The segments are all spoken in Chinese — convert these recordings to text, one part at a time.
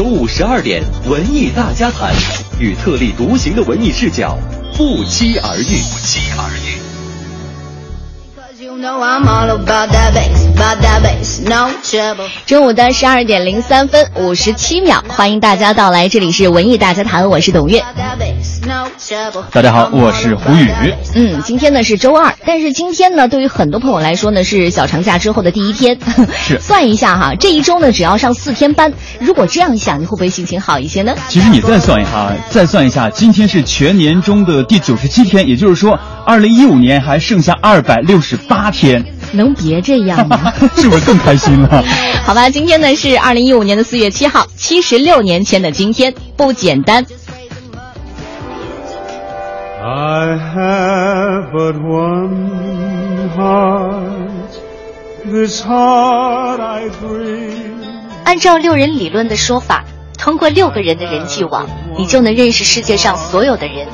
周五十二点，文艺大家谈，与特立独行的文艺视角不期而遇。不期而遇。中午的十二点零三分五十七秒，欢迎大家到来，这里是文艺大家谈，我是董月。大家好，我是胡宇。嗯，今天呢是周二，但是今天呢，对于很多朋友来说呢是小长假之后的第一天。是 算一下哈，这一周呢只要上四天班，如果这样想，你会不会心情好一些呢？其实你再算一下，再算一下，今天是全年中的第九十七天，也就是说，二零一五年还剩下二百六十八天。能别这样吗？是不是更开心了？好吧，今天呢是二零一五年的四月七号，七十六年前的今天，不简单。I have but one heart, this heart I bring. 按照六人理论的说法，通过六个人的人际网，你就能认识世界上所有的人。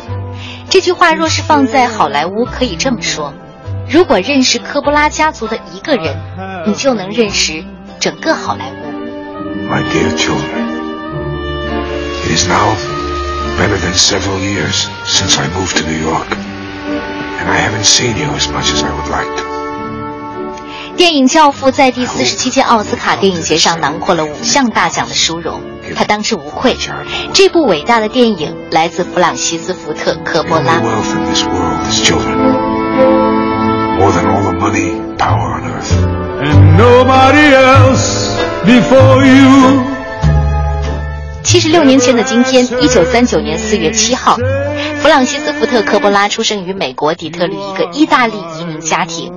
这句话若是放在好莱坞，可以这么说：如果认识科波拉家族的一个人，你就能认识整个好莱坞。My dear children, it is now better than several years since I moved to New York, and I haven't seen you as much as I would like to. 电影《教父》在第四十七届奥斯卡电影节上囊括了五项大奖的殊荣，他当之无愧。这部伟大的电影来自弗朗西斯·福特·科波拉。More than all the money, power on earth. And nobody else before you. 七十六年前的今天，一九三九年四月七号，弗朗西斯·福特·科波拉出生于美国底特律一个意大利移民家庭。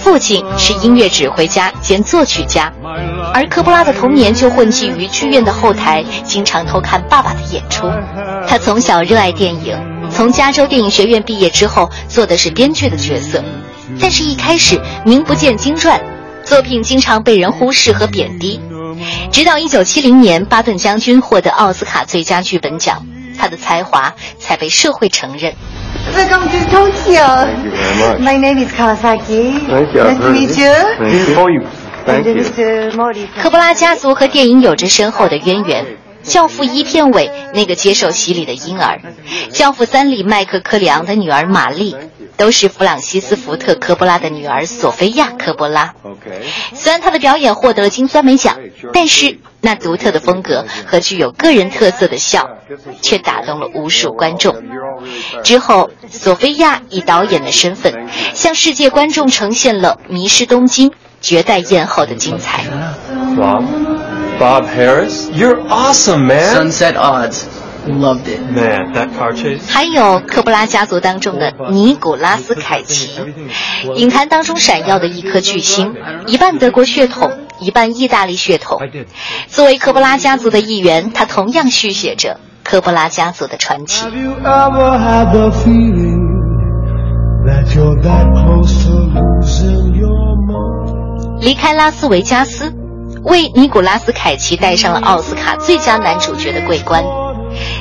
父亲是音乐指挥家兼作曲家，而科波拉的童年就混迹于剧院的后台，经常偷看爸爸的演出。他从小热爱电影，从加州电影学院毕业之后，做的是编剧的角色，但是一开始名不见经传，作品经常被人忽视和贬低。直到一九七零年，巴顿将军获得奥斯卡最佳剧本奖，他的才华才被社会承认。Welcome to Tokyo. My name is Kawasaki. Nice to meet you. And Mr. Mori. 科波拉家族和电影有着深厚的渊源。《教父》一片尾那个接受洗礼的婴儿，《教父三》里麦克·科里昂的女儿玛丽，都是弗朗西斯·福特·科波拉的女儿索菲亚·科波拉。虽然她的表演获得了金酸梅奖，但是那独特的风格和具有个人特色的笑，却打动了无数观众。之后，索菲亚以导演的身份，向世界观众呈现了《迷失东京》《绝代艳后》的精彩。Bob Harris，You're awesome, man. Sunset Odds，loved it, man. That car chase. 还有科布拉家族当中的尼古拉斯凯奇，影坛当中闪耀的一颗巨星，一半德国血统，一半意大利血统。作为科布拉家族的一员，他同样续写着科布拉家族的传奇。离开拉斯维加斯。为尼古拉斯·凯奇戴上了奥斯卡最佳男主角的桂冠。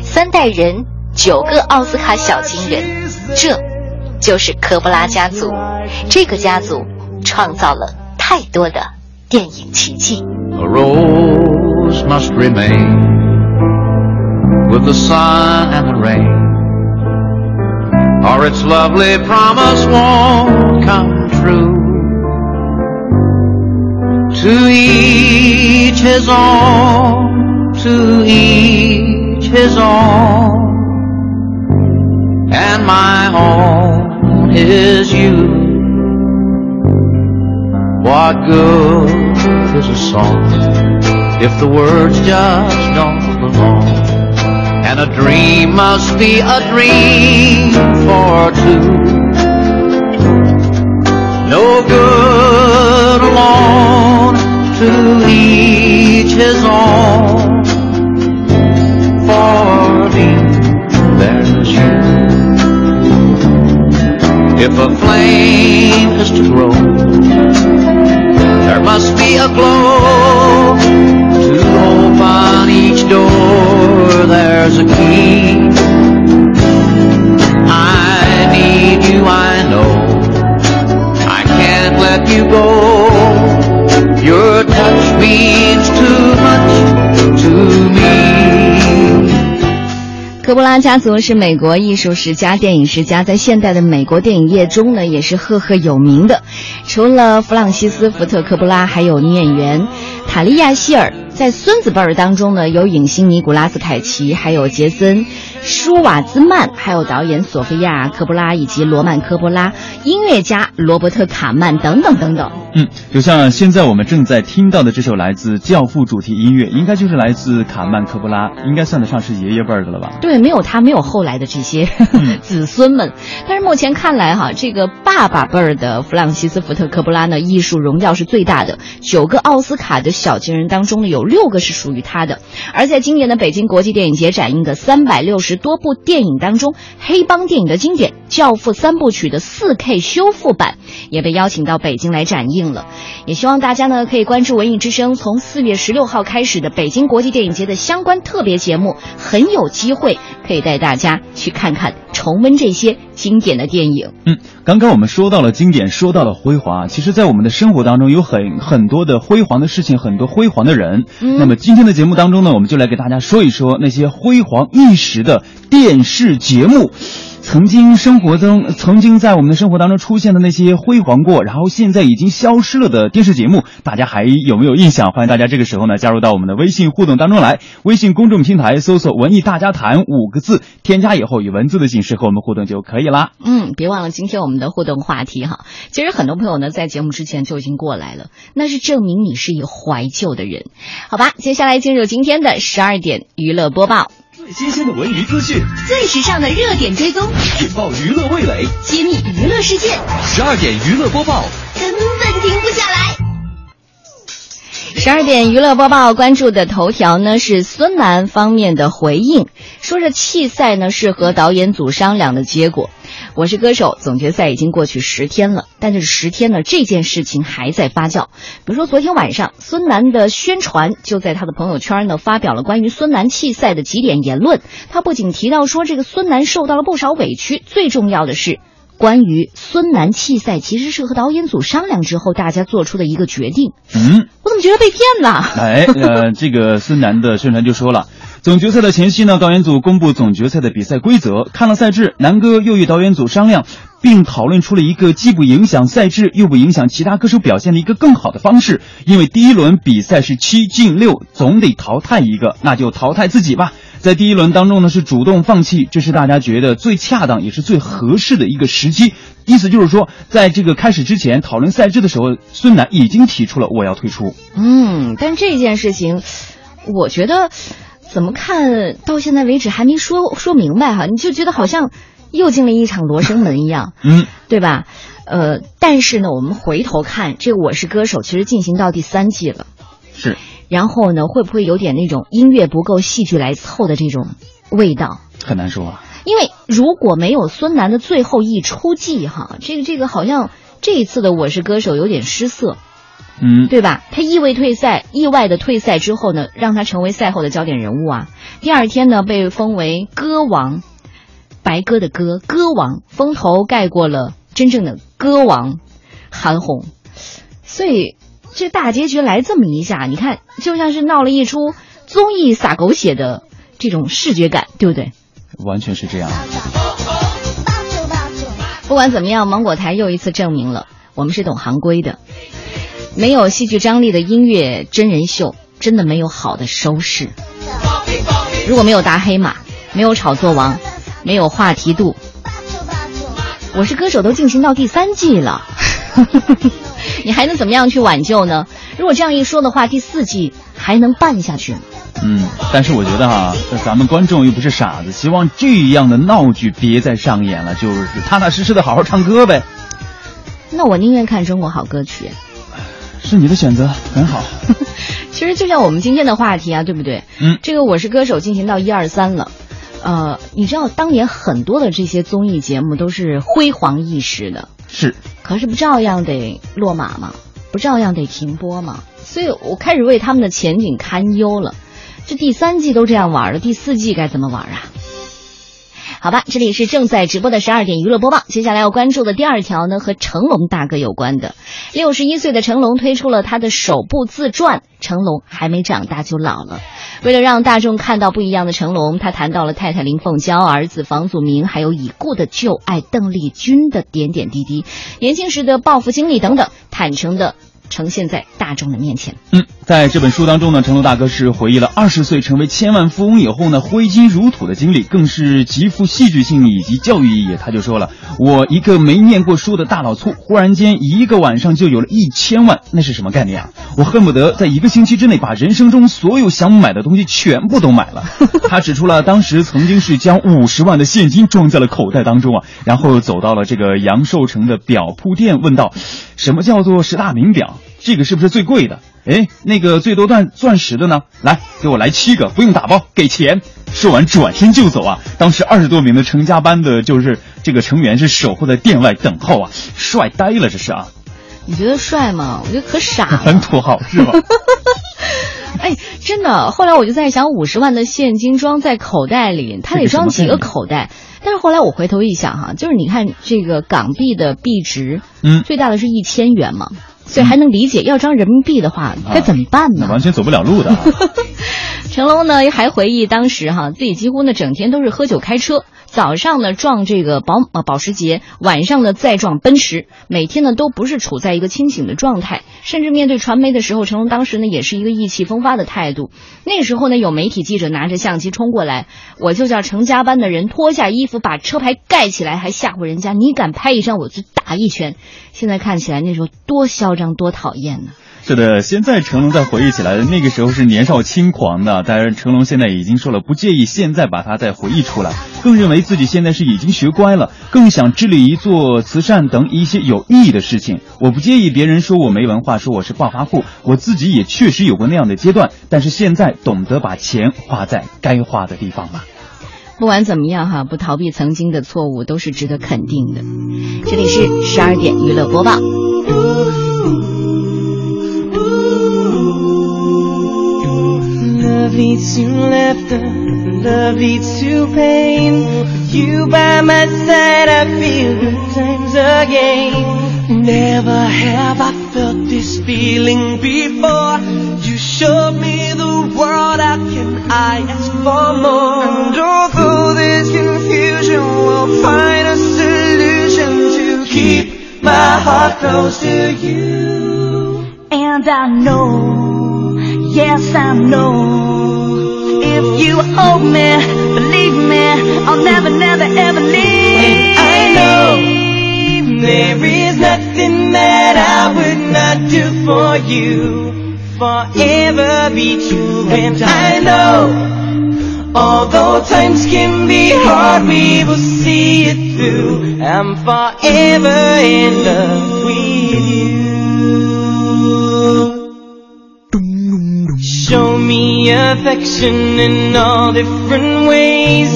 三代人，九个奥斯卡小金人，这就是科波拉家族。这个家族创造了太多的电影奇迹。A rose must remain with the sun and the rain, or its lovely promise won't come true. To each his own, to each his own, and my own is you. What good is a song if the words just don't belong? And a dream must be a dream for his own. For me, there's you. If a flame is to grow, there must be a glow. To open each door, there's a key. I need you, I know. I can't let you go. Your touch means 科波拉家族是美国艺术史家、电影史家，在现代的美国电影业中呢，也是赫赫有名的。除了弗朗西斯·福特·科波拉，还有女演员塔利亚·希尔。在孙子辈儿当中呢，有影星尼古拉斯·凯奇，还有杰森·舒瓦兹曼，还有导演索菲亚·科波拉以及罗曼·科波拉，音乐家罗伯特·卡曼等等等等。嗯，就像现在我们正在听到的这首来自《教父》主题音乐，应该就是来自卡曼·科波拉，应该算得上是爷爷辈儿的了吧？对，没有他，没有后来的这些 子孙们。但是目前看来，哈，这个爸爸辈儿的弗朗西斯·福特·科波拉呢，艺术荣耀是最大的，九个奥斯卡的小金人当中呢，有六个是属于他的。而在今年的北京国际电影节展映的三百六十多部电影当中，黑帮电影的经典《教父》三部曲的四 K 修复版也被邀请到北京来展映了。也希望大家呢可以关注文艺之声，从四月十六号开始的北京国际电影节的相关特别节目，很有机会可以带大家去看看、重温这些经典的电影。嗯，刚刚我们说到了经典，说到了辉煌，其实，在我们的生活当中有很很多的辉煌的事情，很多辉煌的人。嗯、那么今天的节目当中呢，我们就来给大家说一说那些辉煌一时的电视节目。曾经生活中，曾经在我们的生活当中出现的那些辉煌过，然后现在已经消失了的电视节目，大家还有没有印象？欢迎大家这个时候呢加入到我们的微信互动当中来。微信公众平台搜索“文艺大家谈”五个字，添加以后以文字的形式和我们互动就可以啦。嗯，别忘了今天我们的互动话题哈。其实很多朋友呢在节目之前就已经过来了，那是证明你是一个怀旧的人，好吧？接下来进入今天的十二点娱乐播报。最新鲜的文娱资讯，最时尚的热点追踪，引爆娱乐味蕾，揭秘娱乐世界。十二点娱乐播报，根本停不下来。十二点娱乐播报关注的头条呢是孙楠方面的回应，说这弃赛呢是和导演组商量的结果。我是歌手总决赛已经过去十天了，但是十天呢这件事情还在发酵。比如说昨天晚上，孙楠的宣传就在他的朋友圈呢发表了关于孙楠弃赛的几点言论。他不仅提到说这个孙楠受到了不少委屈，最重要的是。关于孙楠弃赛，其实是和导演组商量之后，大家做出的一个决定。嗯，我怎么觉得被骗了？哎，呃，这个孙楠的宣传就说了，总决赛的前夕呢，导演组公布总决赛的比赛规则。看了赛制，南哥又与导演组商量，并讨论出了一个既不影响赛制，又不影响其他歌手表现的一个更好的方式。因为第一轮比赛是七进六，总得淘汰一个，那就淘汰自己吧。在第一轮当中呢，是主动放弃，这是大家觉得最恰当也是最合适的一个时机。意思就是说，在这个开始之前讨论赛制的时候，孙楠已经提出了我要退出。嗯，但这件事情，我觉得怎么看到现在为止还没说说明白哈，你就觉得好像又进了一场罗生门一样，嗯，对吧？呃，但是呢，我们回头看这个《我是歌手》，其实进行到第三季了，是。然后呢，会不会有点那种音乐不够，戏剧来凑的这种味道？很难说啊。因为如果没有孙楠的最后一出季，哈，这个这个好像这一次的《我是歌手》有点失色，嗯，对吧？他意外退赛，意外的退赛之后呢，让他成为赛后的焦点人物啊。第二天呢，被封为歌王，白鸽的歌，歌王，风头盖过了真正的歌王韩红，所以。这大结局来这么一下，你看就像是闹了一出综艺撒狗血的这种视觉感，对不对？完全是这样。不管怎么样，芒果台又一次证明了我们是懂行规的。没有戏剧张力的音乐真人秀，真的没有好的收视。如果没有大黑马，没有炒作王，没有话题度，我是歌手都进行到第三季了。你还能怎么样去挽救呢？如果这样一说的话，第四季还能办下去吗？嗯，但是我觉得哈，咱们观众又不是傻子，希望这样的闹剧别再上演了，就是踏踏实实的好好唱歌呗。那我宁愿看中国好歌曲。是你的选择，很好。其实就像我们今天的话题啊，对不对？嗯，这个我是歌手进行到一二三了。呃，你知道当年很多的这些综艺节目都是辉煌一时的，是，可是不照样得落马吗？不照样得停播吗？所以我开始为他们的前景堪忧了。这第三季都这样玩了，第四季该怎么玩啊？好吧，这里是正在直播的十二点娱乐播报。接下来要关注的第二条呢，和成龙大哥有关的。六十一岁的成龙推出了他的首部自传《成龙还没长大就老了》。为了让大众看到不一样的成龙，他谈到了太太林凤娇、儿子房祖名，还有已故的旧爱邓丽君的点点滴滴，年轻时的报复经历等等，坦诚的。呈现在大众的面前。嗯，在这本书当中呢，成龙大哥是回忆了二十岁成为千万富翁以后呢，挥金如土的经历，更是极富戏剧性以及教育意义。他就说了：“我一个没念过书的大老粗，忽然间一个晚上就有了一千万，那是什么概念啊？我恨不得在一个星期之内把人生中所有想买的东西全部都买了。”他指出了当时曾经是将五十万的现金装在了口袋当中啊，然后走到了这个杨寿成的表铺店，问道：“什么叫做十大名表？”这个是不是最贵的？哎，那个最多钻钻石的呢？来，给我来七个，不用打包，给钱。说完，转身就走啊！当时二十多名的成家班的，就是这个成员是守候在店外等候啊，帅呆了，这是啊。你觉得帅吗？我觉得可傻了。很土豪是吧？哎，真的。后来我就在想，五十万的现金装在口袋里，他得装几个口袋？但是后来我回头一想，哈，就是你看这个港币的币值，嗯，最大的是一千元嘛。所以还能理解，要装人民币的话该怎么办呢？完全走不了路的。成龙呢还回忆当时哈，自己几乎呢整天都是喝酒开车。早上呢撞这个保呃保时捷，晚上呢再撞奔驰，每天呢都不是处在一个清醒的状态，甚至面对传媒的时候，成龙当时呢也是一个意气风发的态度。那时候呢有媒体记者拿着相机冲过来，我就叫成家班的人脱下衣服把车牌盖起来，还吓唬人家，你敢拍一张我就打一拳。现在看起来那时候多嚣张多讨厌呢。是的，现在成龙在回忆起来，那个时候是年少轻狂的。当然，成龙现在已经说了，不介意现在把他再回忆出来，更认为自己现在是已经学乖了，更想致力于做慈善等一些有意义的事情。我不介意别人说我没文化，说我是暴发户，我自己也确实有过那样的阶段，但是现在懂得把钱花在该花的地方了。不管怎么样哈，不逃避曾经的错误都是值得肯定的。这里是十二点娱乐播报。Love leads to laughter, love leads to pain. You by my side, I feel good times again. Never have I felt this feeling before. You showed me the world, how can I ask for more? And although there's confusion, we'll find a solution to keep my heart close to you. And I know, yes I know, if you hold me, believe me, I'll never, never ever leave. And I know there is nothing that I would not do for you, forever be true. And I know, although times can be hard, we will see it through. I'm forever in love with you. Show affection in all different ways.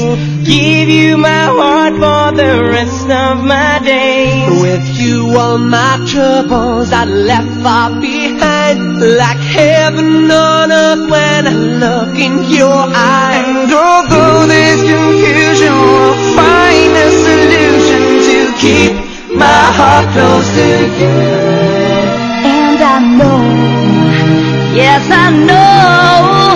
Give you my heart for the rest of my days. With you, all my troubles I left far behind. Like heaven on earth when I look in your eyes. And although there's confusion, we'll find a solution to keep my heart close to you. And I know, yes I know,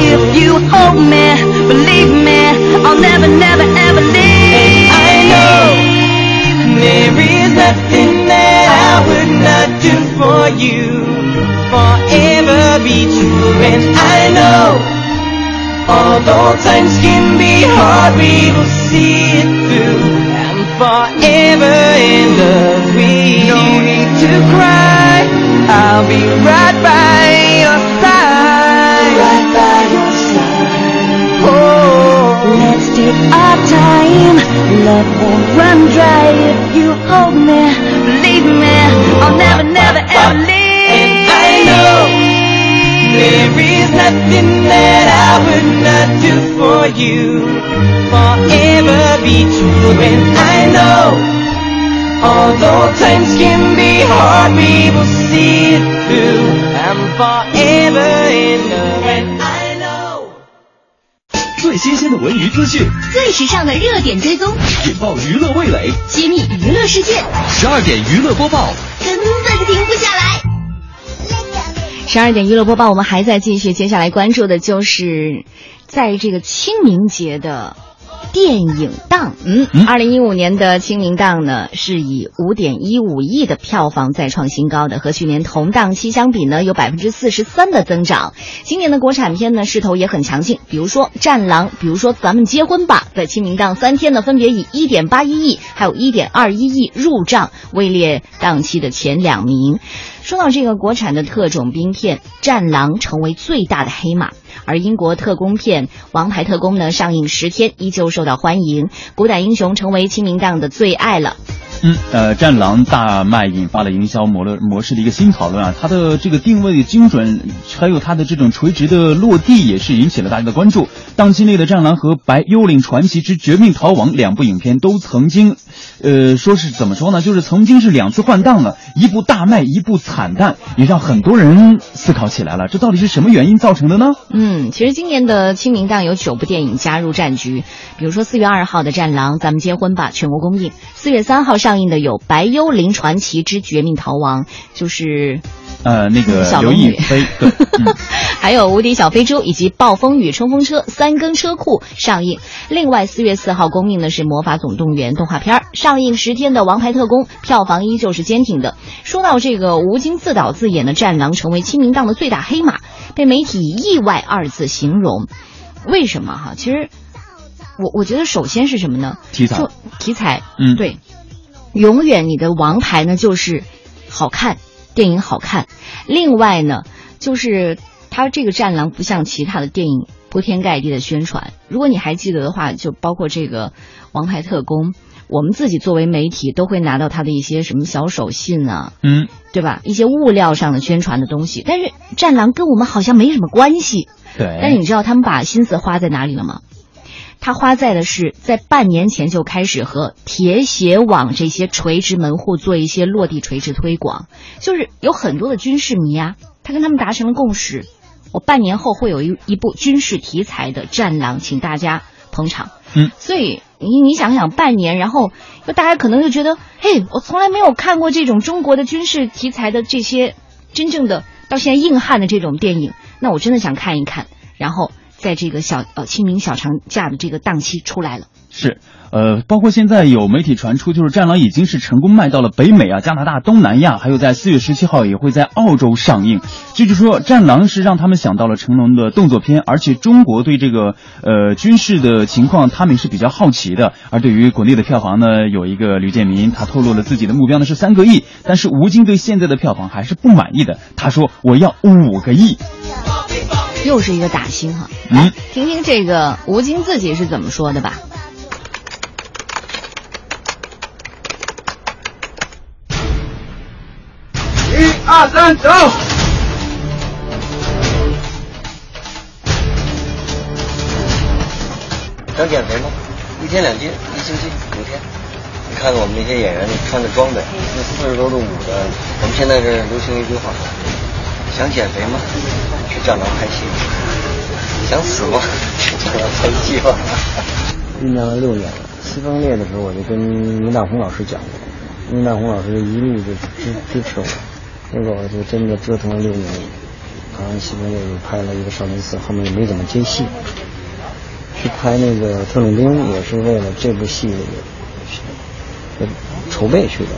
if you hold me, believe me, I'll never, never ever leave. And I know, there is nothing that I would not do for you, forever be true. And I know, although times can be hard, we will see it through. I'm forever in love with you. No need to cry, I'll be right by time. Love won't run dry if you hold me. Believe me, I'll never, never ever leave. And I know There is nothing that I would not do for you. Forever be true, and I know. Although times can be hard, we will see it through. I'm forever in love, and I know. 最新鲜的文娱资讯，最时尚的热点追踪，引爆娱乐味蕾，揭秘娱乐世界。十二点娱乐播报，根本停不下来。十二点娱乐播报，我们还在继续，接下来关注的就是在这个清明节的。电影档，嗯，二零一五年的清明档呢，是以五点一五亿的票房再创新高的，和去年同档期相比呢，有百分之四十三的增长。今年的国产片呢，势头也很强劲，比如说《战狼》，比如说《咱们结婚吧》，在清明档三天呢，分别以一点八一亿，还有一点二一亿入账，位列档期的前两名。说到这个国产的特种兵片，《战狼》成为最大的黑马。而英国特工片《王牌特工》呢，上映十天依旧受到欢迎，古代英雄成为清明档的最爱了。嗯，呃，战狼大卖引发了营销模了模式的一个新讨论啊，它的这个定位精准，还有它的这种垂直的落地，也是引起了大家的关注。档期内的《战狼》和《白幽灵传奇之绝命逃亡》两部影片都曾经，呃，说是怎么说呢？就是曾经是两次换档了，一部大卖，一部惨淡，也让很多人思考起来了，这到底是什么原因造成的呢？嗯，其实今年的清明档有九部电影加入战局，比如说四月二号的《战狼》，咱们结婚吧，全国公映；四月三号上。上映的有《白幽灵传奇之绝命逃亡》，就是呃那个刘亦菲，还有《无敌小飞猪》以及《暴风雨冲锋车》三更车库上映。另外，四月四号公映的是《魔法总动员》动画片上映十天的《王牌特工》票房依旧是坚挺的。说到这个吴京自导自演的《战狼》成为清明档的最大黑马，被媒体以意外二字形容。为什么哈？其实我我觉得首先是什么呢？题材，题材，嗯，对。永远你的王牌呢就是好看，电影好看。另外呢，就是它这个战狼不像其他的电影铺天盖地的宣传。如果你还记得的话，就包括这个《王牌特工》，我们自己作为媒体都会拿到他的一些什么小手信啊，嗯，对吧？一些物料上的宣传的东西。但是战狼跟我们好像没什么关系。对。但是你知道他们把心思花在哪里了吗？他花在的是在半年前就开始和铁血网这些垂直门户做一些落地垂直推广，就是有很多的军事迷啊，他跟他们达成了共识，我半年后会有一一部军事题材的《战狼》，请大家捧场。嗯，所以你你想想，半年，然后就大家可能就觉得，嘿，我从来没有看过这种中国的军事题材的这些真正的到现在硬汉的这种电影，那我真的想看一看，然后。在这个小呃清明小长假的这个档期出来了，是，呃，包括现在有媒体传出，就是《战狼》已经是成功卖到了北美啊、加拿大、东南亚，还有在四月十七号也会在澳洲上映。这就说，《战狼》是让他们想到了成龙的动作片，而且中国对这个呃军事的情况，他们是比较好奇的。而对于国内的票房呢，有一个吕建民，他透露了自己的目标呢是三个亿，但是吴京对现在的票房还是不满意的，他说我要五个亿。又是一个打星哈，嗯听听这个吴京自己是怎么说的吧。一二三，走！想减肥吗？一天两斤，一星期五天。你看看我们那些演员，穿的装备，那四十多度五的。我们现在这流行一句话：想减肥吗？去战狼拍戏，想死吗？去战狼拍戏吧。酝酿了六年了。西风烈的时候，我就跟倪大红老师讲过，倪大红老师一路就支支持我，结果我就真的折腾了六年。然后西风烈又拍了一个少林寺，后面也没怎么接戏。去拍那个特种兵也是为了这部戏筹备去的，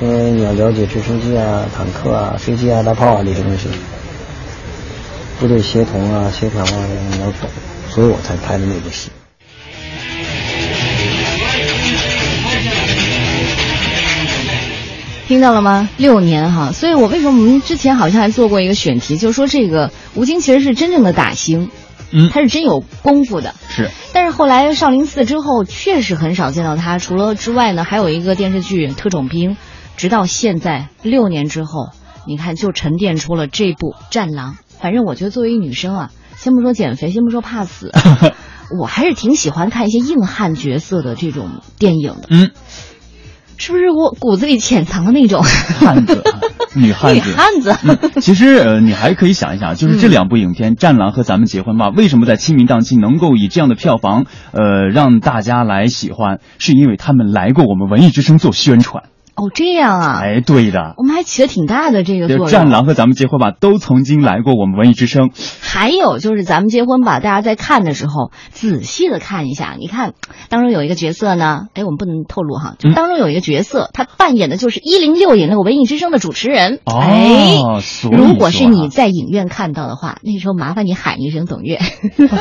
因为你要了解直升机啊、坦克啊、飞机啊、大炮啊这些东西。部队协同啊，协调啊，你要懂，所以我才拍的那部戏。听到了吗？六年哈，所以我为什么我们之前好像还做过一个选题，就是说这个吴京其实是真正的打星，嗯，他是真有功夫的，是。但是后来少林寺之后，确实很少见到他。除了之外呢，还有一个电视剧《特种兵》，直到现在六年之后，你看就沉淀出了这部《战狼》。反正我觉得作为一女生啊，先不说减肥，先不说怕死，我还是挺喜欢看一些硬汉角色的这种电影的。嗯，是不是我骨子里潜藏的那种汉子？女汉子，女汉子。嗯、其实呃，你还可以想一想，就是这两部影片《战狼》和《咱们结婚吧》，为什么在清明档期能够以这样的票房，呃，让大家来喜欢？是因为他们来过我们文艺之声做宣传。哦，这样啊！哎，对的，我们还起了挺大的这个作用。战狼和咱们结婚吧都曾经来过我们文艺之声。还有就是咱们结婚吧，大家在看的时候仔细的看一下，你看当中有一个角色呢，哎，我们不能透露哈，就当中有一个角色，他扮演的就是一零六点六文艺之声的主持人。哦，哎，如果是啊你在影院看到的话，那时候麻烦你喊一声董月。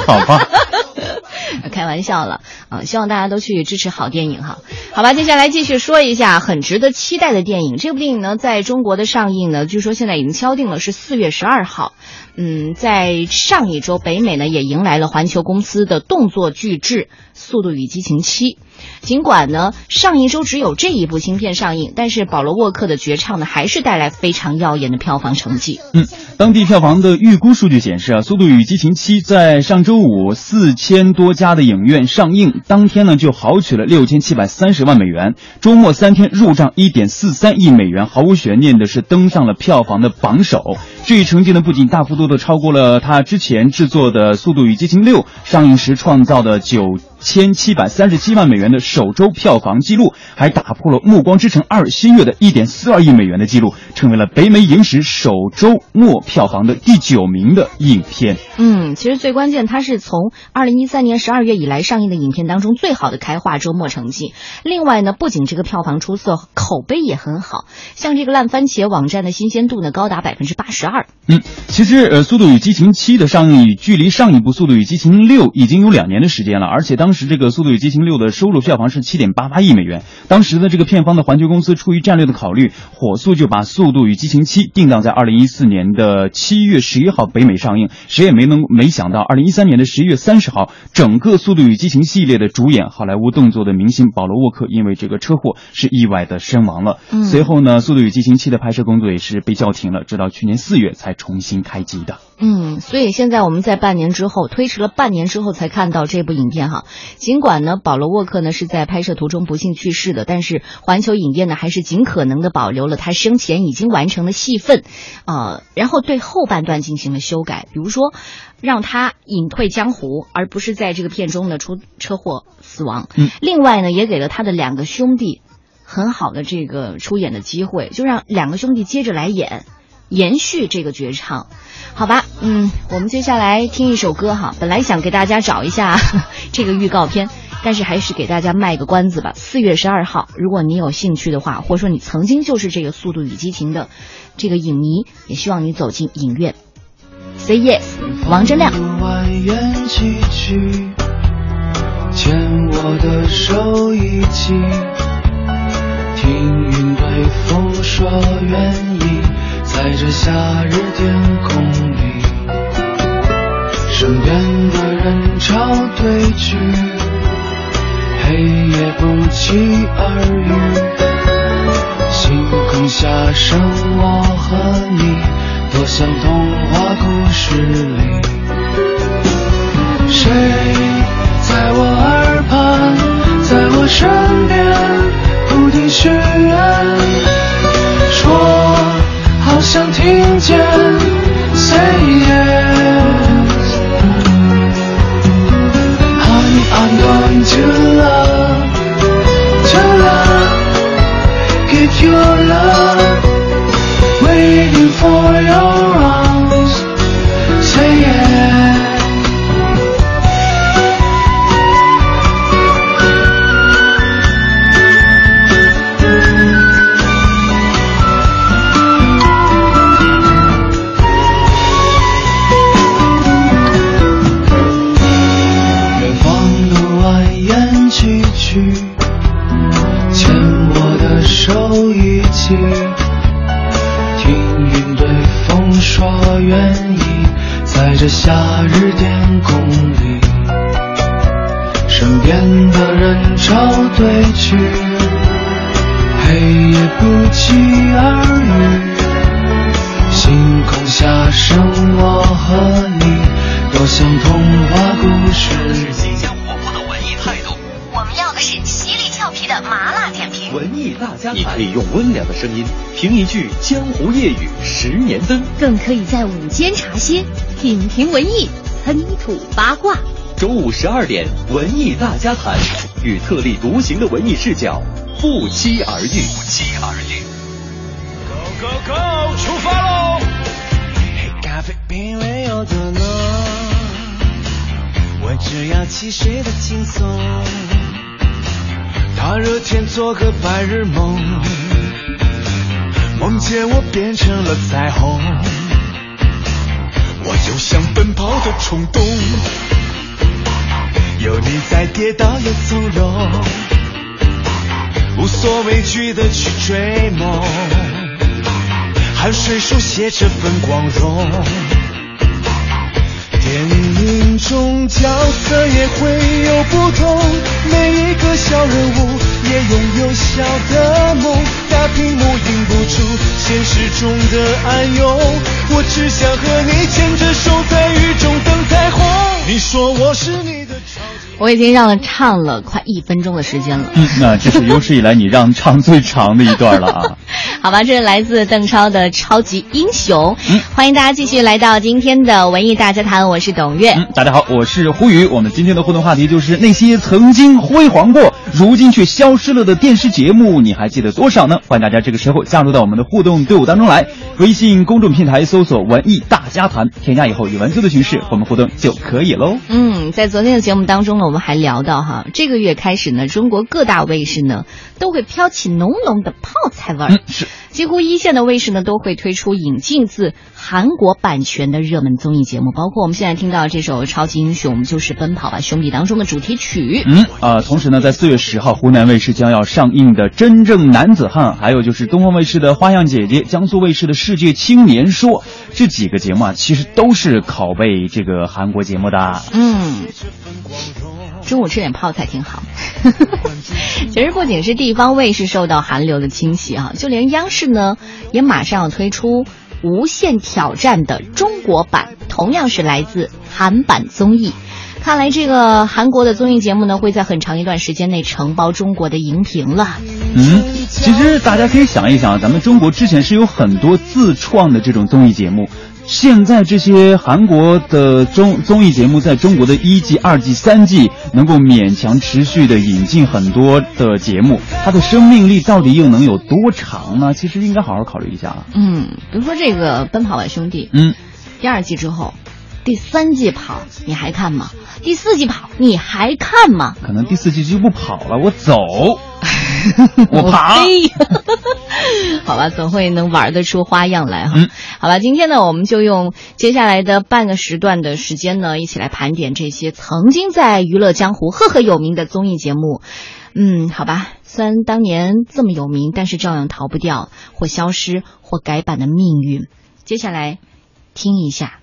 好吧。开玩笑了啊！希望大家都去支持好电影哈。好吧，接下来继续说一下很值得期待的电影。这部电影呢，在中国的上映呢，据说现在已经敲定了是四月十二号。嗯，在上一周，北美呢也迎来了环球公司的动作巨制《速度与激情七》。尽管呢上一周只有这一部新片上映，但是保罗沃克的绝唱呢还是带来非常耀眼的票房成绩。嗯，当地票房的预估数据显示啊，《速度与激情七》在上周五四千多家的影院上映当天呢就豪取了六千七百三十十万美元，周末三天入账一点四三亿美元，毫无悬念的是登上了票房的榜首。这一成绩呢不仅大幅度的超过了他之前制作的《速度与激情六》上映时创造的九。千七百三十七万美元的首周票房纪录，还打破了《暮光之城二：新月》的一点四二亿美元的纪录，成为了北美影史首周末票房的第九名的影片。嗯，其实最关键，它是从二零一三年十二月以来上映的影片当中最好的开画周末成绩。另外呢，不仅这个票房出色，口碑也很好，像这个烂番茄网站的新鲜度呢高达百分之八十二。嗯，其实呃，《速度与激情七》的上映距离上一部《速度与激情六》已经有两年的时间了，而且当。当时这个《速度与激情六》的收入票房是七点八八亿美元。当时的这个片方的环球公司出于战略的考虑，火速就把《速度与激情七》定档在二零一四年的七月十一号北美上映。谁也没能没想到，二零一三年的十一月三十号，整个《速度与激情》系列的主演好莱坞动作的明星保罗沃克因为这个车祸是意外的身亡了。嗯、随后呢，《速度与激情七》的拍摄工作也是被叫停了，直到去年四月才重新开机的。嗯，所以现在我们在半年之后推迟了半年之后才看到这部影片哈。尽管呢，保罗沃克呢是在拍摄途中不幸去世的，但是环球影业呢还是尽可能的保留了他生前已经完成的戏份，呃，然后对后半段进行了修改，比如说让他隐退江湖，而不是在这个片中呢出车祸死亡。嗯，另外呢，也给了他的两个兄弟很好的这个出演的机会，就让两个兄弟接着来演。延续这个绝唱，好吧，嗯，我们接下来听一首歌哈。本来想给大家找一下 这个预告片，但是还是给大家卖个关子吧。四月十二号，如果你有兴趣的话，或者说你曾经就是这个《速度与激情》的这个影迷，也希望你走进影院。Say yes，王铮亮。牵我的手一起，听云对风说愿意。在这夏日天空里，身边的人潮退去，黑夜不期而遇。星空下剩我和你，多像童话故事里。谁在我耳畔，在我身边，不停许愿，说。好想听见，Say yes, Honey, I'm going to love, to love, give your love, waiting for 黑夜不期而遇，星星空下剩我和你，多像童话故事。新鲜活泼的文艺态度。我们要的是犀利俏皮的麻辣点评。文艺大家谈，你可以用温良的声音评一句江湖夜雨十年灯，更可以在午间茶歇品评文艺，喷吐八卦。周五十二点，文艺大家谈，与特立独行的文艺视角不期而遇。不期而遇。Go go go，出发喽！黑咖啡品味有多浓？我只要汽水的轻松。大热天做个白日梦，梦见我变成了彩虹。我有想奔跑的冲动，有你在，跌倒也从容，无所畏惧的去追梦。汗水书写这份光荣。电影中角色也会有不同，每一个小人物也拥有小的梦。大屏幕映不出现实中的暗涌，我只想和你牵着手在雨中等彩虹。你说我是你。我已经让唱了快一分钟的时间了。嗯，那这是有史以来你让唱最长的一段了啊。好吧，这是来自邓超的《超级英雄》。嗯，欢迎大家继续来到今天的文艺大家谈，我是董月。嗯，大家好，我是胡宇。我们今天的互动话题就是那些曾经辉煌过，如今却消失了的电视节目，你还记得多少呢？欢迎大家这个时候加入到我们的互动队伍当中来。微信公众平台搜索“文艺大家谈”，添加以后以文字的形式和我们互动就可以喽。嗯，在昨天的节目当中呢，我们还聊到哈，这个月开始呢，中国各大卫视呢都会飘起浓浓的泡菜味儿。嗯，是。几乎一线的卫视呢都会推出引进自韩国版权的热门综艺节目，包括我们现在听到这首《超级英雄》就是《奔跑吧兄弟》当中的主题曲。嗯啊、呃，同时呢，在四月十号，湖南卫视将要上映的《真正男子汉》，还有就是东方卫视的《花样姐姐》，江苏卫视的《世界青年说》这几个节目啊，其实都是拷贝这个韩国节目的。嗯。中午吃点泡菜挺好。其实不仅是地方卫视受到韩流的侵袭啊，就连央视呢也马上要推出《无限挑战》的中国版，同样是来自韩版综艺。看来这个韩国的综艺节目呢，会在很长一段时间内承包中国的荧屏了。嗯，其实大家可以想一想，咱们中国之前是有很多自创的这种综艺节目。现在这些韩国的综综艺节目，在中国的一季、二季、三季能够勉强持续的引进很多的节目，它的生命力到底又能有多长呢？其实应该好好考虑一下了。嗯，比如说这个《奔跑吧兄弟》，嗯，第二季之后，第三季跑你还看吗？第四季跑你还看吗？可能第四季就不跑了，我走，我爬。好吧，总会能玩得出花样来哈。嗯，好吧，今天呢，我们就用接下来的半个时段的时间呢，一起来盘点这些曾经在娱乐江湖赫赫有名的综艺节目。嗯，好吧，虽然当年这么有名，但是照样逃不掉或消失或改版的命运。接下来听一下，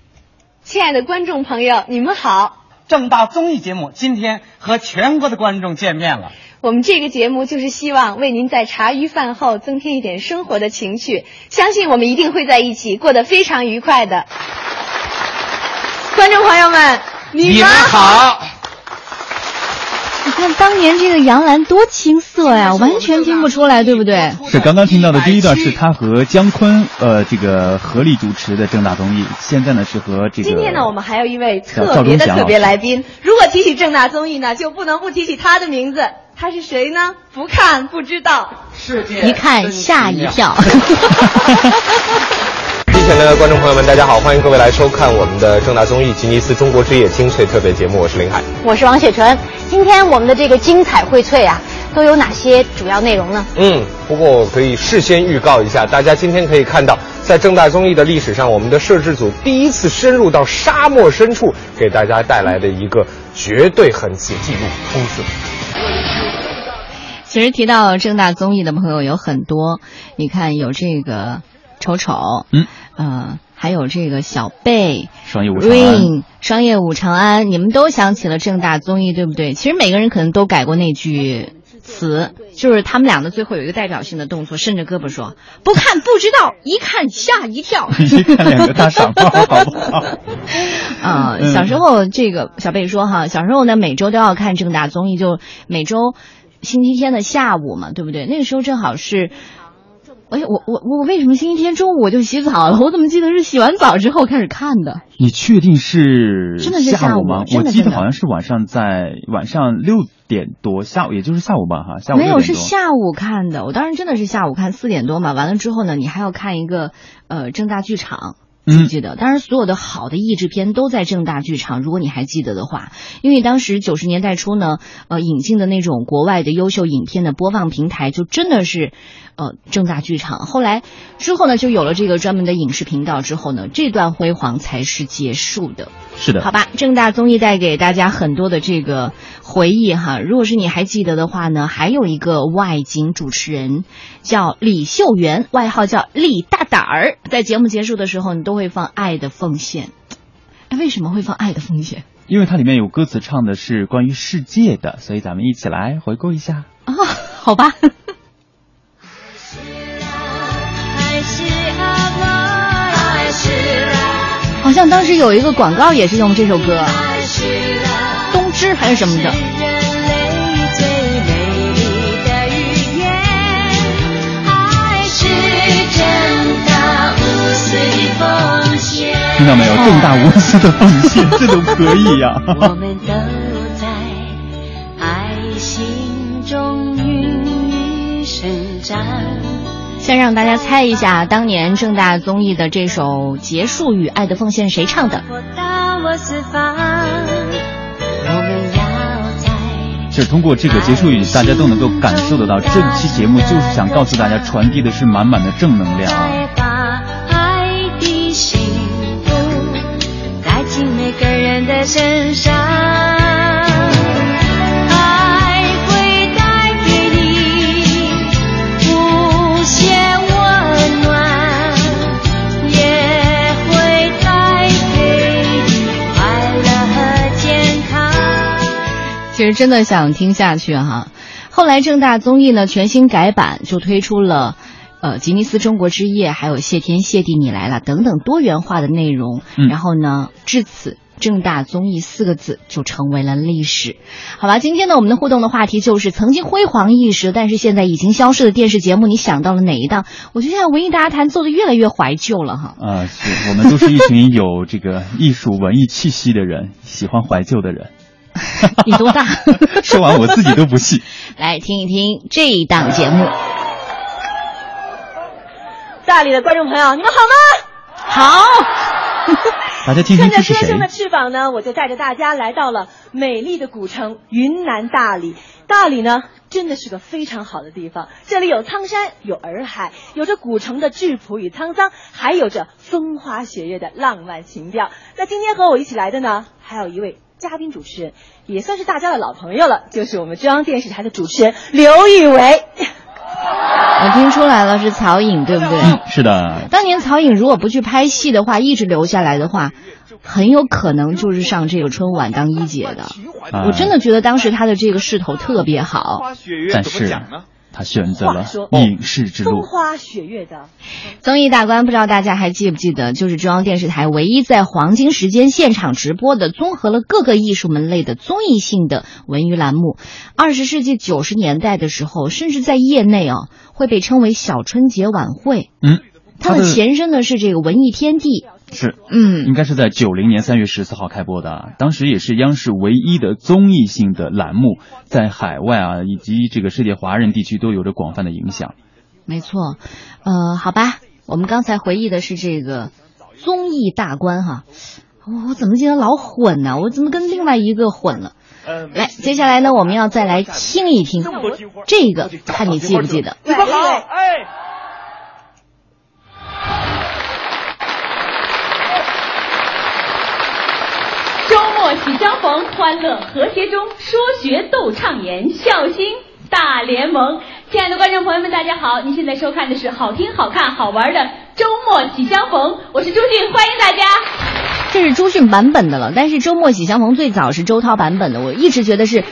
亲爱的观众朋友，你们好！正大综艺节目今天和全国的观众见面了。我们这个节目就是希望为您在茶余饭后增添一点生活的情趣，相信我们一定会在一起过得非常愉快的。观众朋友们，你们好！你看当年这个杨澜多青涩呀，完全听不出来，对不对？是刚刚听到的第一段是他和姜昆呃这个合力主持的正大综艺，现在呢是和这个。今天呢，我们还有一位特别的特别来宾。如果提起正大综艺呢，就不能不提起他的名字。他是谁呢？不看不知道。世界一看吓一跳。机前的观众朋友们，大家好，欢迎各位来收看我们的正大综艺《吉尼斯中国之夜》精粹特别节目，我是林海，我是王雪纯。今天我们的这个精彩荟萃啊，都有哪些主要内容呢？嗯，不过我可以事先预告一下，大家今天可以看到，在正大综艺的历史上，我们的摄制组第一次深入到沙漠深处，给大家带来的一个绝对很此记录冲刺。其实提到正大综艺的朋友有很多，你看有这个丑丑，嗯，呃，还有这个小贝、商业五长安、Rain、商业五长安，你们都想起了正大综艺，对不对？其实每个人可能都改过那句词，就是他们俩的最后有一个代表性的动作，伸着胳膊说：“不看不知道，一看吓一跳。”一看两个大傻 帽，好不好？啊、小时候这个小贝说哈，小时候呢每周都要看正大综艺，就每周星期天的下午嘛，对不对？那个时候正好是。哎，我我我为什么星期天中午我就洗澡了？我怎么记得是洗完澡之后开始看的？你确定是真的是下午吗？我记得好像是晚上在晚上六点多，下午也就是下午吧，哈，下午没有，是。下午看的。我当时真的是下午看，四点多嘛。完了之后呢，你还要看一个呃正大剧场。记不记得？当然，所有的好的译制片都在正大剧场。如果你还记得的话，因为当时九十年代初呢，呃，引进的那种国外的优秀影片的播放平台，就真的是，呃，正大剧场。后来之后呢，就有了这个专门的影视频道之后呢，这段辉煌才是结束的。是的，好吧，正大综艺带给大家很多的这个回忆哈。如果是你还记得的话呢，还有一个外景主持人叫李秀媛，外号叫李大胆儿。在节目结束的时候，你都会放《爱的奉献》。哎，为什么会放《爱的奉献》因为它里面有歌词唱的是关于世界的，所以咱们一起来回顾一下。啊？好吧。好像当时有一个广告也是用这首歌，东芝还是什么的。听到没有？正大无私的奉献，这都可以呀、我们都在爱心中孕育生长。先让大家猜一下，当年正大综艺的这首结束与《爱的奉献》谁唱的？到我四方，我们要在其实通过这个结束语，大家都能够感受得到，这期节目就是想告诉大家，传递的是满满的正能量啊。身上。爱会带给你无限温暖，也会带给你快乐和健康。其实真的想听下去哈。后来正大综艺呢全新改版，就推出了。呃，吉尼斯中国之夜，还有谢天谢地你来了等等多元化的内容，嗯然后呢，至此正大综艺四个字就成为了历史。好吧，今天呢，我们的互动的话题就是曾经辉煌一时，但是现在已经消失的电视节目，你想到了哪一档？我觉得现在文艺大家谈做的越来越怀旧了哈。啊、是我们都是一群有这个艺术文艺气息的人，喜欢怀旧的人。你多大？说完我自己都不信。来听一听这一档节目。大理的观众朋友，你们好吗？好。大家听听顺着歌声？的翅膀呢，我就带着大家来到了美丽的古城云南大理。大理呢，真的是个非常好的地方，这里有苍山，有洱海，有着古城的质朴与沧桑，还有着风花雪月的浪漫情调。那今天和我一起来的呢，还有一位嘉宾主持人，也算是大家的老朋友了，就是我们中央电视台的主持人刘玉伟。我听出来了，是曹颖，对不对？嗯，是的。当年曹颖如果不去拍戏的话，一直留下来的话，很有可能就是上这个春晚当一姐的。啊我真的觉得当时她的这个势头特别好。但是他选择了影视之路风。花雪月的综艺大观，不知道大家还记不记得，就是中央电视台唯一在黄金时间现场直播的，综合了各个艺术门类的综艺性的文娱栏目。二十世纪九十年代的时候，甚至在业内啊，会被称为小春节晚会。嗯，它的前身呢是这个文艺天地。是，嗯，应该是在九零年三月十四号开播的，当时也是央视唯一的综艺性的栏目，在海外啊以及这个世界华人地区都有着广泛的影响。没错，呃，好吧，我们刚才回忆的是这个综艺大观哈，我我怎么记得老混呢？我怎么跟另外一个混了？来，接下来呢，我们要再来听一听这个，看你记不记得？你们好，哎。周末喜相逢，欢乐和谐中，说学逗唱言，孝心大联盟。亲爱的观众朋友们，大家好！您现在收看的是好听、好看、好玩的周末喜相逢，我是朱迅，欢迎大家。这是朱迅版本的了，但是周末喜相逢最早是周涛版本的，我一直觉得是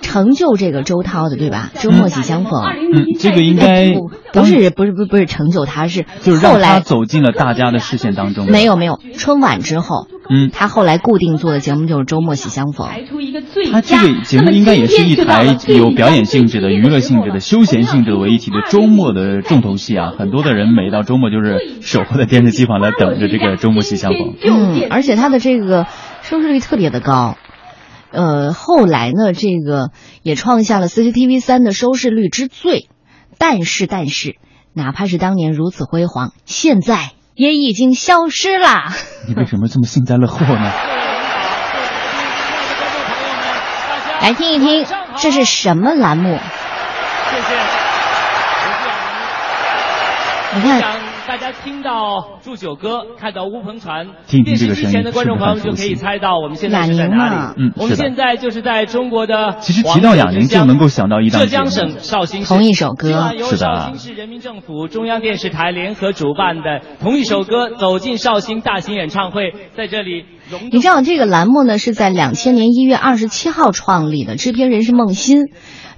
成就这个周涛的，对吧？周末喜相逢，嗯，这个应该不不是不是不是不是成就他，是就是让他后来走进了大家的视线当中。没有没有，春晚之后，嗯，他后来固定做的节目就是周末喜相逢。他这个节目应该也是一台有表演性质的、娱乐性质的、休闲性质为一体的周末的重头戏啊！很多的人每到周末就是守候在电视机旁来等着这个周末喜相逢。嗯，而且他的这个收视率特别的高。呃，后来呢，这个也创下了 CCTV 三的收视率之最。但是，但是，哪怕是当年如此辉煌，现在也已经消失啦。你为什么这么幸灾乐祸呢？来听一听，这是什么栏目？谢谢。你看，大家听到祝酒歌，看到乌篷船，听听这个声音电视机前的观众朋友们就可以猜到我们现在是在哪里。嗯，我们现在就是在中国的。其实提到哑铃就能够想到一档浙江省绍兴市同一首歌，是的。绍兴市人民政府中央电视台联合主办的同一首歌走进绍兴大型演唱会，在这里。你知道这个栏目呢是在两千年一月二十七号创立的，制片人是孟欣。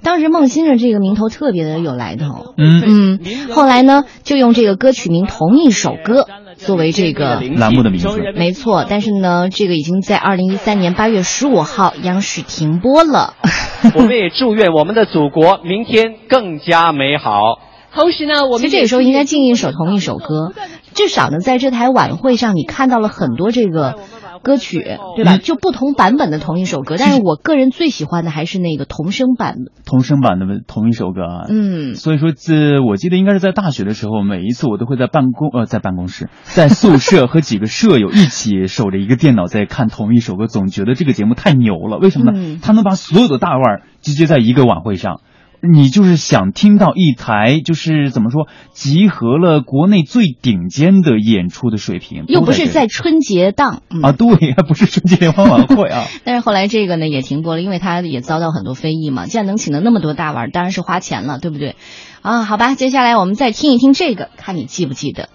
当时孟欣的这个名头特别的有来头，嗯嗯，后来呢就用这个歌曲名《同一首歌》作为这个栏目的名字，没错。但是呢，这个已经在二零一三年八月十五号央视停播了。我们也祝愿我们的祖国明天更加美好。同时呢，我们其实这个时候应该进一首同一首歌，至少呢，在这台晚会上你看到了很多这个。歌曲对吧？就不同版本的同一首歌，但是我个人最喜欢的还是那个童声版的。童声版的同一首歌啊，嗯，所以说这我记得应该是在大学的时候，每一次我都会在办公呃在办公室，在宿舍和几个舍友一起守着一个电脑在看同一首歌，总觉得这个节目太牛了。为什么呢？嗯、他能把所有的大腕集结在一个晚会上。你就是想听到一台，就是怎么说，集合了国内最顶尖的演出的水平，又不是在春节档、嗯、啊，对，还 不是春节联欢晚会啊。但是后来这个呢也停播了，因为他也遭到很多非议嘛。既然能请到那么多大腕，当然是花钱了，对不对？啊，好吧，接下来我们再听一听这个，看你记不记得。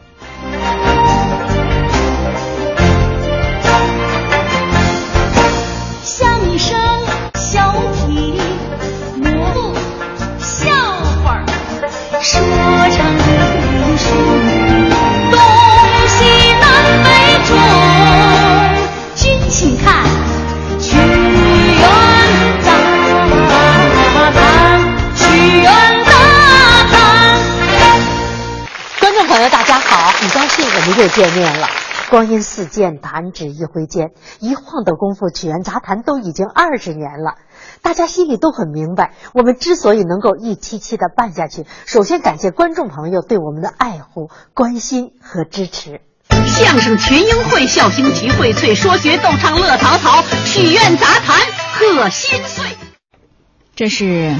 又见面了。光阴似箭，弹指一挥间，一晃的功夫，曲苑杂谈都已经二十年了。大家心里都很明白，我们之所以能够一期期的办下去，首先感谢观众朋友对我们的爱护、关心和支持。相声群英会，笑星齐荟萃，说学逗唱乐淘淘，曲苑杂谈贺新岁。这是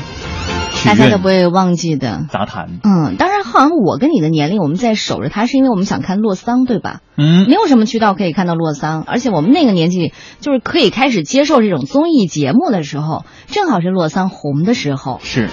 大家都不会忘记的杂谈。嗯，当然，好像我跟你的年龄，我们在守着它，是因为我们想看洛桑，对吧？嗯，没有什么渠道可以看到洛桑，而且我们那个年纪就是可以开始接受这种综艺节目的时候，正好是洛桑红的时候。是。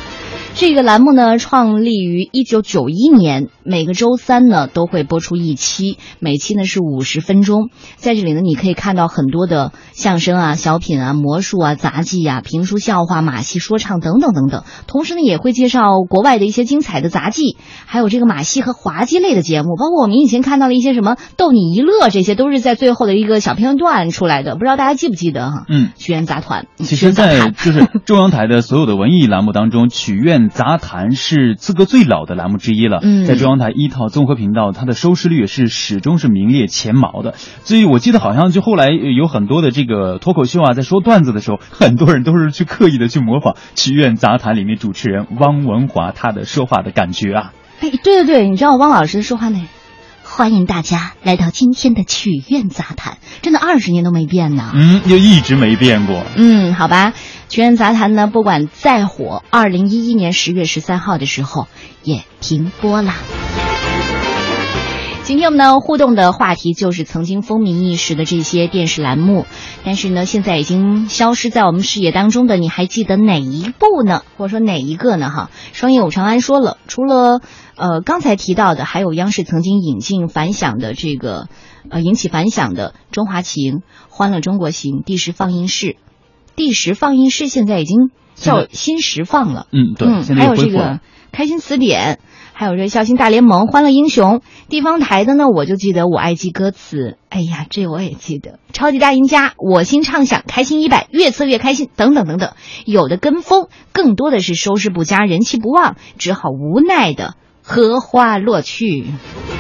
这个栏目呢，创立于一九九一年，每个周三呢都会播出一期，每期呢是五十分钟。在这里呢，你可以看到很多的相声啊、小品啊、魔术啊、杂技啊、评书、笑话、马戏、说唱等等等等。同时呢，也会介绍国外的一些精彩的杂技，还有这个马戏和滑稽类的节目，包括我们以前看到的一些什么逗你一乐，这些都是在最后的一个小片段出来的。不知道大家记不记得哈？嗯，曲苑杂团。其实，在就是中央台的所有的文艺栏目当中，曲 苑。杂谈是资格最老的栏目之一了，嗯，在中央台一套综合频道，它的收视率也是始终是名列前茅的。所以我记得好像就后来有很多的这个脱口秀啊，在说段子的时候，很多人都是去刻意的去模仿曲苑杂谈里面主持人汪文华他的说话的感觉啊。哎，对对对，你知道汪老师说话呢？欢迎大家来到今天的曲苑杂谈，真的二十年都没变呢。嗯，又一直没变过。嗯，好吧，全员杂谈呢，不管再火，二零一一年十月十三号的时候也停播了。今天我们呢互动的话题就是曾经风靡一时的这些电视栏目，但是呢现在已经消失在我们视野当中的，你还记得哪一部呢？或者说哪一个呢？哈，双叶武长安说了，除了呃刚才提到的，还有央视曾经引进反响的这个呃引起反响的《中华情》《欢乐中国行》《第十放映室》，《第十放映室》现在已经叫新十放了。嗯，对，嗯，现在还有这个。开心词典，还有这孝心大联盟、欢乐英雄。地方台的呢，我就记得我爱记歌词，哎呀，这我也记得。超级大赢家、我心畅想、开心一百、越测越开心等等等等。有的跟风，更多的是收视不佳、人气不旺，只好无奈的荷花落去。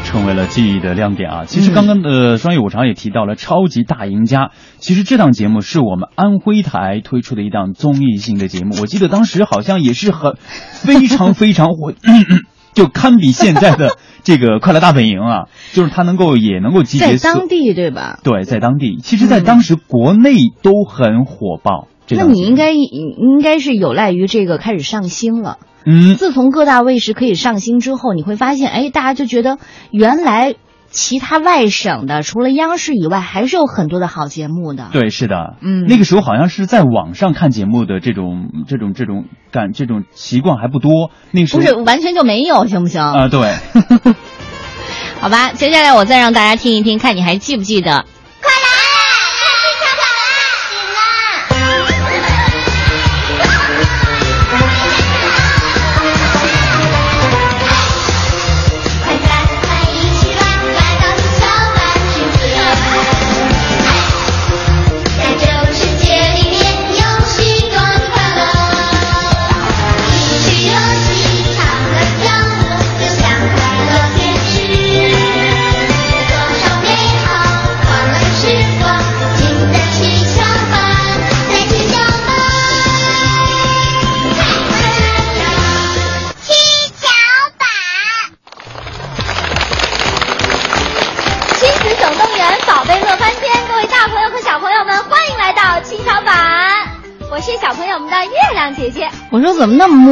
成为了记忆的亮点啊！其实刚刚的双语五常也提到了《超级大赢家》，其实这档节目是我们安徽台推出的一档综艺性的节目，我记得当时好像也是很非常非常火，就堪比现在的这个《快乐大本营》啊，就是它能够也能够集结在当地对吧？对，在当地，其实，在当时国内都很火爆。这那你应该应该是有赖于这个开始上星了。嗯，自从各大卫视可以上星之后，你会发现，哎，大家就觉得原来其他外省的除了央视以外，还是有很多的好节目的。对，是的，嗯那个时候好像是在网上看节目的这种这种这种感这种习惯还不多，那个时候不是完全就没有，行不行？啊、对，好吧，接下来我再让大家听一听，看你还记不记得？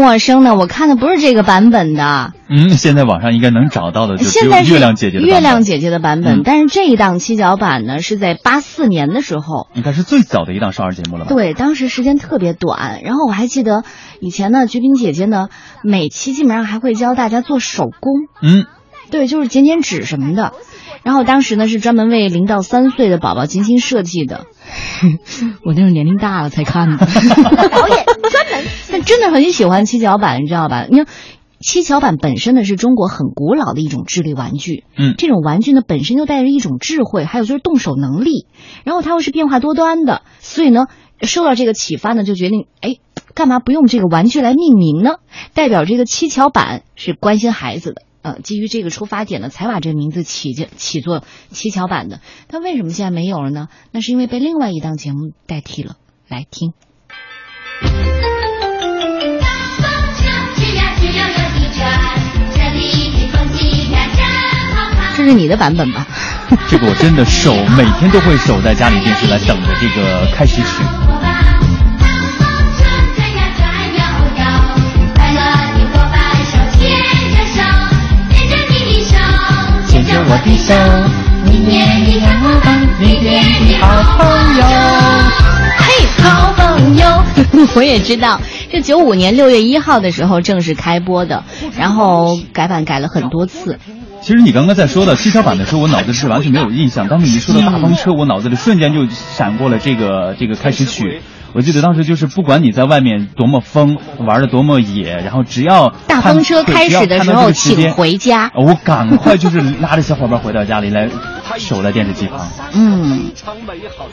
陌生呢？我看的不是这个版本的，嗯，现在网上应该能找到的就是月亮姐姐的版本月亮姐姐的版本，嗯但是这一档七角版呢是在八四年的时候。应该是最早的一档少儿节目了吧？对，当时时间特别短，然后我还记得以前呢，菊萍姐姐呢，每期基本上还会教大家做手工，嗯，对，就是剪剪纸什么的。然后当时呢是专门为零到三岁的宝宝精心设计的，我那时候年龄大了才看的。导演专门，但真的很喜欢七巧板，你知道吧？你看。七巧板本身呢是中国很古老的一种智力玩具，嗯这种玩具呢本身就带着一种智慧，还有就是动手能力，然后它又是变化多端的，所以呢受到这个启发呢，就决定哎，干嘛不用这个玩具来命名呢？代表这个七巧板是关心孩子的，呃，基于这个出发点呢，才把这个名字起就起作七巧板的。但为什么现在没有了呢？那是因为被另外一档节目代替了。来听。这里的风景呀真好看。这是你的版本吧？这个我真的守，每天都会守在家里电视来等着这个开始曲。牵着我的手，明年的小伙伴，明年的好朋友。嘿，好朋友，我也知道，是九五年六月一号的时候正式开播的，然后改版改了很多次。其实你刚刚在说到七巧板的时候，我脑子里是完全没有印象。当时你说的大风车，我脑子里瞬间就闪过了这个这个开始曲。我记得当时就是，不管你在外面多么疯，玩的多么野，然后只要大风车开始的时候，请回家。我赶快就是拉着小伙伴回到家里来，守在电视机旁。嗯，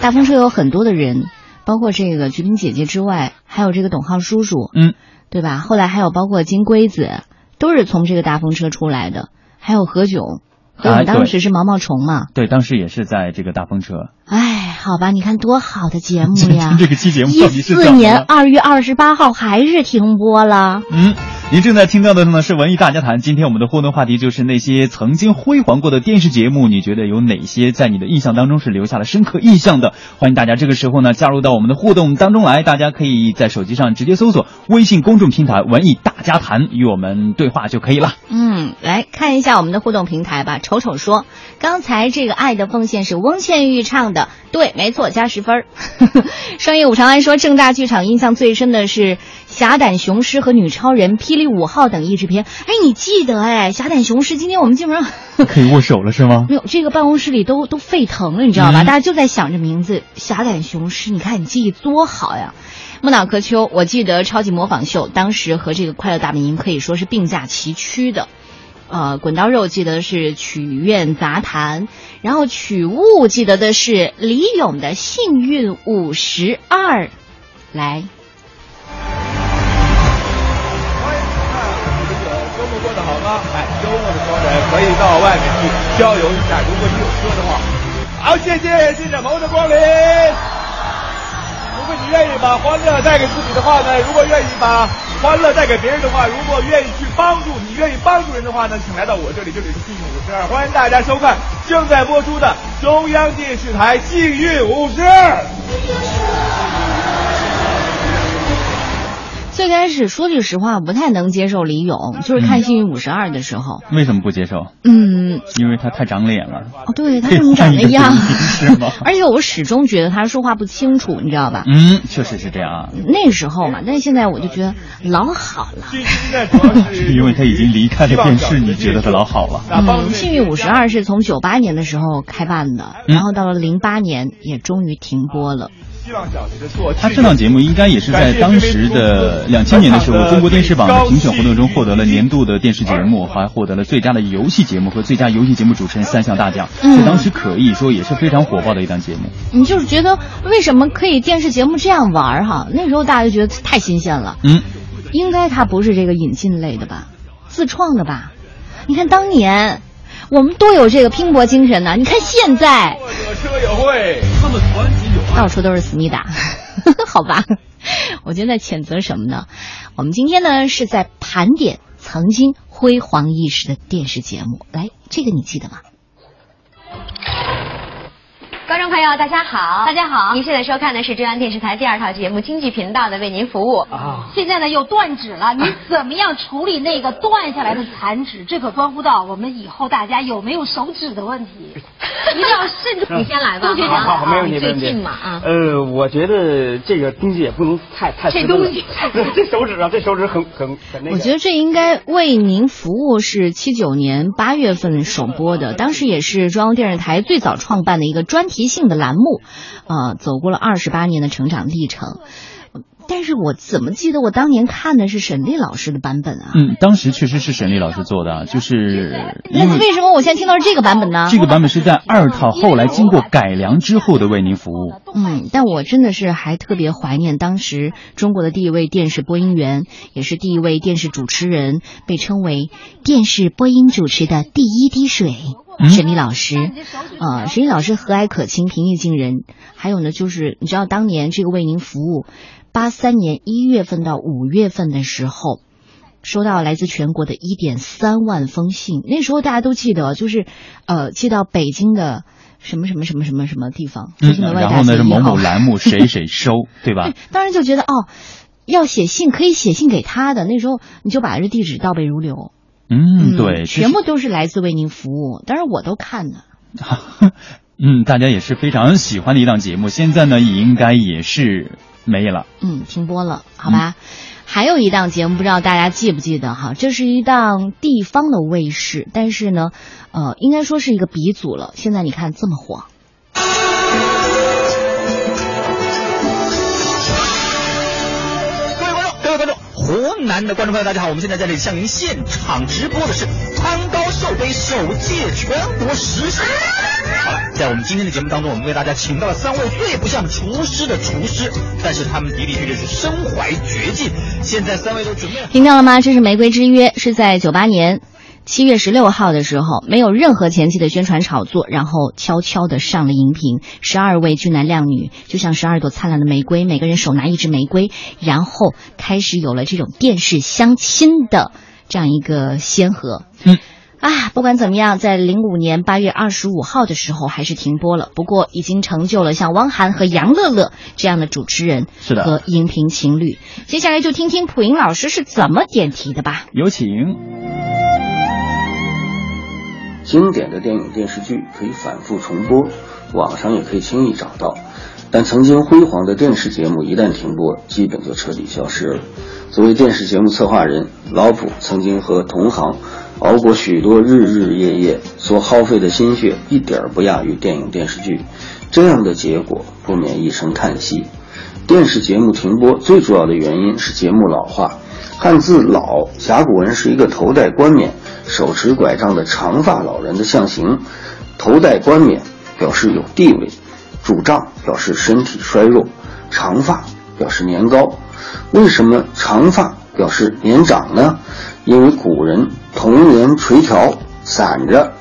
大风车有很多的人，包括这个菊萍姐姐之外，还有这个董浩叔叔，嗯，对吧？后来还有包括金龟子，都是从这个大风车出来的。还有何炅，何炅当时是毛毛虫嘛？对，当时也是在这个大风车。哎，好吧，你看多好的节目呀！这个期节目一四年二月二十八号还是停播了。嗯，您正在听到的呢是文艺大家谈。今天我们的互动话题就是那些曾经辉煌过的电视节目，你觉得有哪些在你的印象当中是留下了深刻印象的？欢迎大家这个时候呢加入到我们的互动当中来，大家可以在手机上直接搜索微信公众平台“文艺大家谈”与我们对话就可以了。嗯，来看一下我们的互动平台吧。丑丑说，刚才这个《爱的奉献》是翁倩玉唱的，对，没错，加十分儿。商业五常安说，正大剧场印象最深的是《侠胆雄狮》和《女超人》《霹雳五号》等译制片。哎，你记得哎，《侠胆雄狮》今天我们基本上可以握手了是吗？没有，这个办公室里都都沸腾了，你知道吧？嗯大家就在想着名字《侠胆雄狮》，你看你记忆多好呀！木脑壳秋，我记得《超级模仿秀》当时和这个《快乐大本营》可以说是并驾齐驱的。呃，滚刀肉记得是曲苑杂谈，然后曲物记得的是李咏的《幸运五十二》，来，周末过得好吗？哎，周末的时候呢，可以到外面去郊游一下。如果你有车的话，好，谢谢谢谢萌的光临。如果你愿意把欢乐带给自己的话呢，如果愿意把欢乐带给别人的话，如果愿意去帮助你愿意帮助人的话呢，请来到我这里，这里是幸运五十二，欢迎大家收看正在播出的中央电视台幸运五十二。最开始说句实话，不太能接受李咏，就是看《幸运五十二》的时候，为什么不接受？嗯，因为他太长脸了。哦，对他这么长的样是吗？而且我始终觉得他说话不清楚，你知道吧？嗯，确实是这样啊。那时候嘛，但是现在我就觉得老好了。因为他已经离开了电视，你觉得他老好了？嗯，幸运五十二是从九八年的时候开办的，嗯然后到了零八年也终于停播了。希望小学的做他这档节目应该也是在当时的两千年的时候，中国电视榜的评选活动中获得了年度的电视节目，还获得了最佳的游戏节目和最佳游戏节目主持人三项大奖，嗯在当时可以说也是非常火爆的一档节目。你就是觉得为什么可以电视节目这样玩儿哈？那时候大家就觉得太新鲜了。嗯，应该它不是这个引进类的吧？自创的吧？你看当年我们多有这个拼搏精神呐！你看现在车友会，他们团到处都是思密达，好吧？我觉得在谴责什么呢？我们今天呢是在盘点曾经辉煌一时的电视节目。来，这个你记得吗？观众朋友，大家好，大家好，您现在收看的是中央电视台第二套节目经济频道的为您服务。啊，现在呢又断指了，你怎么样处理那个断下来的残指？这可关乎到我们以后大家有没有手指的问题，一定要慎重。你先来吧，杜学先好，没问题，最近嘛啊。呃，我觉得这个东西也不能太太这东西 这手指啊，这手指很很很那个。我觉得这应该为您服务是七九年八月份首播的，当时也是中央电视台最早创办的一个专题即兴的栏目，呃，走过了二十八年的成长历程。但是我怎么记得我当年看的是沈丽老师的版本啊？嗯，当时确实是沈丽老师做的，就是那为什么我现在听到是这个版本呢？这个版本是在二套后来经过改良之后的为您服务。嗯，但我真的是还特别怀念当时中国的第一位电视播音员，也是第一位电视主持人，被称为电视播音主持的第一滴水。沈丽老师，呃，沈丽老师和蔼可亲、平易近人。还有呢，就是你知道当年这个为您服务，八三年一月份到五月份的时候。收到来自全国的一点三万封信，那时候大家都记得，就是，呃，寄到北京的什么什么什么什么什么地方，嗯然后呢是某某栏目谁谁收，对吧？当然就觉得哦，要写信可以写信给他的，那时候你就把这地址倒背如流，嗯，对，全部都是来自为您服务，当然我都看了。嗯，大家也是非常喜欢的一档节目，现在呢也应该也是没了。嗯，停播了，好吧。还有一档节目，不知道大家记不记得哈？这是一档地方的卫视，但是呢，呃，应该说是一个鼻祖了。现在你看这么火，湖南的观众朋友，大家好！我们现在在这里向您现场直播的是汤高寿杯首届全国实习。好了，在我们今天的节目当中，我们为大家请到了三位最不像厨师的厨师，但是他们的的确确是身怀绝技。现在三位都准备听到了吗？这是《玫瑰之约》，是在九八年七月十六号的时候，没有任何前期的宣传炒作，然后悄悄的上了荧屏。十二位俊男靓女，就像十二朵灿烂的玫瑰，每个人手拿一支玫瑰，然后开始有了这种电视相亲的这样一个先河。嗯。啊，不管怎么样，在零五年八月二十五号的时候还是停播了，不过已经成就了像汪涵和杨乐乐这样的主持人是的和荧屏情侣。接下来就听听普英老师是怎么点题的吧。有请。经典的电影电视剧可以反复重播，网上也可以轻易找到。但曾经辉煌的电视节目一旦停播，基本就彻底消失了。作为电视节目策划人，老普曾经和同行熬过许多日日夜夜，所耗费的心血一点儿不亚于电影电视剧。这样的结果不免一声叹息。电视节目停播最主要的原因是节目老化。汉字“老”，甲骨文是一个头戴冠冕、手持拐杖的长发老人的象形。头戴冠冕表示有地位，拄杖表示身体衰弱，长发表示年高。为什么长发表示年长呢？因为古人童年垂髫散着，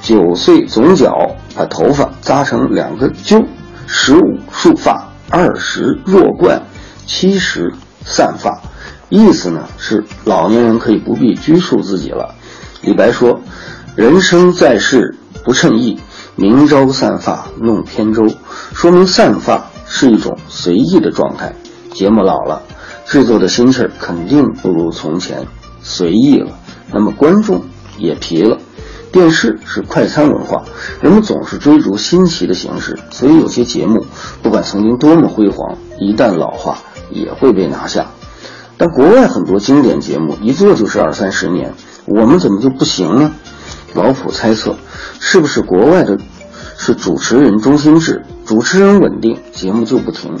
九岁总角，把头发扎成两个揪，十五束发，二十弱冠，七十散发。意思呢是老年人可以不必拘束自己了。李白说：“人生在世不称意，明朝散发弄扁舟。”说明散发是一种随意的状态。节目老了，制作的心气儿肯定不如从前随意了，那么观众也疲了。电视是快餐文化，人们总是追逐新奇的形式，所以有些节目不管曾经多么辉煌，一旦老化也会被拿下。但国外很多经典节目一做就是二三十年，我们怎么就不行呢？老普猜测，是不是国外的是主持人中心制，主持人稳定，节目就不停；